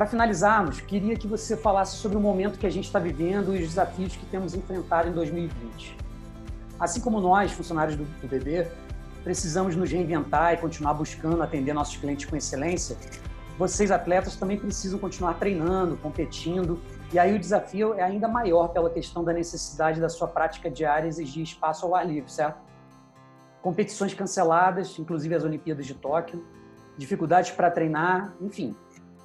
Para finalizarmos, queria que você falasse sobre o momento que a gente está vivendo e os desafios que temos enfrentado em 2020. Assim como nós, funcionários do, do BB, precisamos nos reinventar e continuar buscando atender nossos clientes com excelência, vocês, atletas, também precisam continuar treinando, competindo, e aí o desafio é ainda maior pela questão da necessidade da sua prática diária exigir espaço ao ar livre, certo? Competições canceladas, inclusive as Olimpíadas de Tóquio, dificuldades para treinar, enfim.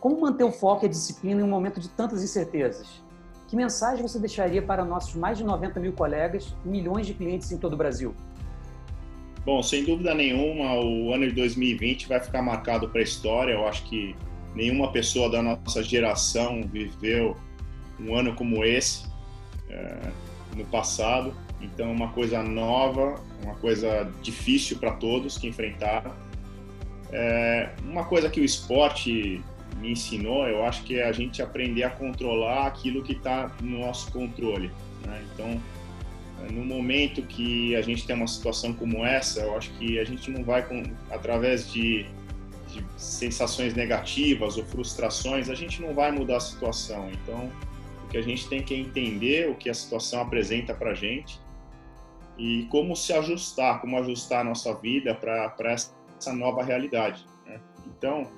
Como manter o foco e a disciplina em um momento de tantas incertezas? Que mensagem você deixaria para nossos mais de 90 mil colegas e milhões de clientes em todo o Brasil? Bom, sem dúvida nenhuma, o ano de 2020 vai ficar marcado para a história. Eu acho que nenhuma pessoa da nossa geração viveu um ano como esse é, no passado. Então, uma coisa nova, uma coisa difícil para todos que enfrentaram. É, uma coisa que o esporte me ensinou, eu acho que é a gente aprender a controlar aquilo que está no nosso controle. Né? Então, no momento que a gente tem uma situação como essa, eu acho que a gente não vai, com, através de, de sensações negativas ou frustrações, a gente não vai mudar a situação. Então, o que a gente tem que é entender o que a situação apresenta para a gente e como se ajustar, como ajustar a nossa vida para essa nova realidade. Né? Então,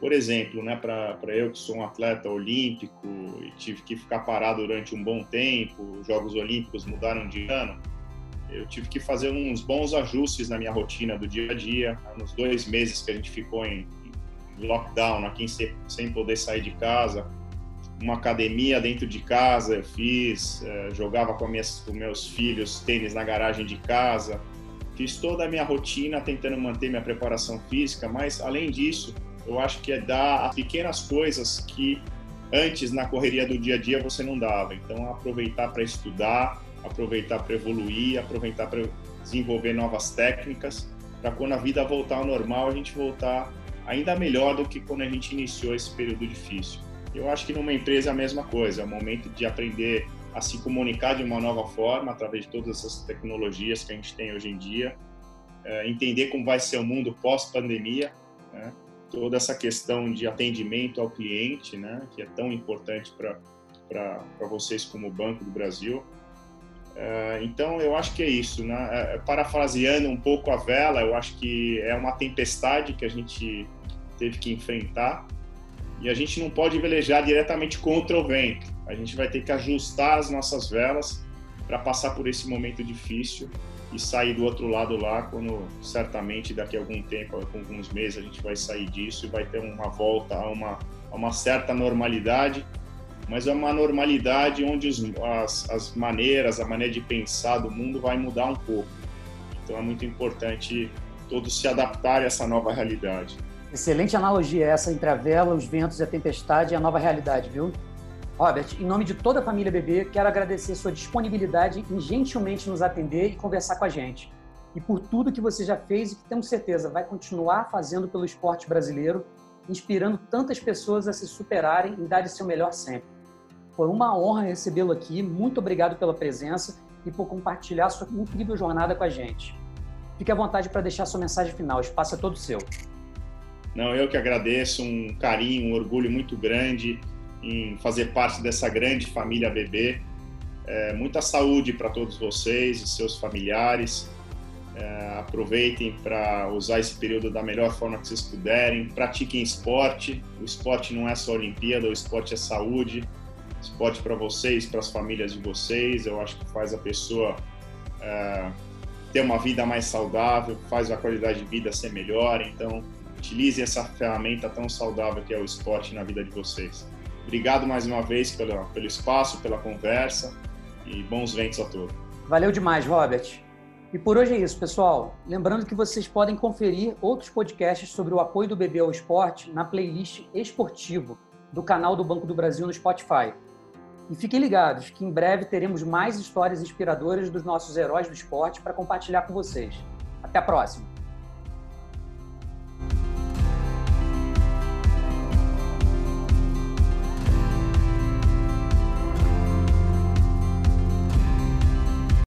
por exemplo, né, para eu que sou um atleta olímpico e tive que ficar parado durante um bom tempo, os Jogos Olímpicos mudaram de ano, eu tive que fazer uns bons ajustes na minha rotina do dia a dia. Nos dois meses que a gente ficou em lockdown, aqui sem, sem poder sair de casa, uma academia dentro de casa eu fiz, eh, jogava com, minhas, com meus filhos tênis na garagem de casa, fiz toda a minha rotina tentando manter minha preparação física, mas além disso, eu acho que é dar as pequenas coisas que antes na correria do dia a dia você não dava. Então, aproveitar para estudar, aproveitar para evoluir, aproveitar para desenvolver novas técnicas, para quando a vida voltar ao normal, a gente voltar ainda melhor do que quando a gente iniciou esse período difícil. Eu acho que numa empresa é a mesma coisa, é o momento de aprender a se comunicar de uma nova forma através de todas essas tecnologias que a gente tem hoje em dia, é, entender como vai ser o mundo pós-pandemia, né? Toda essa questão de atendimento ao cliente, né, que é tão importante para vocês como Banco do Brasil. Uh, então, eu acho que é isso. Né? É, parafraseando um pouco a vela, eu acho que é uma tempestade que a gente teve que enfrentar e a gente não pode velejar diretamente contra o vento. A gente vai ter que ajustar as nossas velas para passar por esse momento difícil e sair do outro lado lá quando certamente daqui a algum tempo, alguns meses a gente vai sair disso e vai ter uma volta a uma, a uma certa normalidade, mas é uma normalidade onde os, as, as maneiras, a maneira de pensar do mundo vai mudar um pouco. Então é muito importante todos se adaptarem a essa nova realidade. Excelente analogia essa entre a vela, os ventos a tempestade e a nova realidade, viu? Robert, em nome de toda a família BB, quero agradecer sua disponibilidade em gentilmente nos atender e conversar com a gente. E por tudo que você já fez e que tenho certeza vai continuar fazendo pelo esporte brasileiro, inspirando tantas pessoas a se superarem e darem seu melhor sempre. Foi uma honra recebê-lo aqui. Muito obrigado pela presença e por compartilhar sua incrível jornada com a gente. Fique à vontade para deixar sua mensagem final. O espaço é todo seu. Não, eu que agradeço, um carinho, um orgulho muito grande em fazer parte dessa grande família BB. É, muita saúde para todos vocês e seus familiares. É, aproveitem para usar esse período da melhor forma que vocês puderem. Pratiquem esporte. O esporte não é só Olimpíada, o esporte é saúde. Esporte para vocês, para as famílias de vocês. Eu acho que faz a pessoa é, ter uma vida mais saudável, faz a qualidade de vida ser melhor. Então, utilize essa ferramenta tão saudável que é o esporte na vida de vocês. Obrigado mais uma vez pelo, espaço, pela conversa e bons ventos a todos. Valeu demais, Robert. E por hoje é isso, pessoal. Lembrando que vocês podem conferir outros podcasts sobre o apoio do bebê ao esporte na playlist Esportivo do canal do Banco do Brasil no Spotify. E fiquem ligados que em breve teremos mais histórias inspiradoras dos nossos heróis do esporte para compartilhar com vocês. Até a próxima!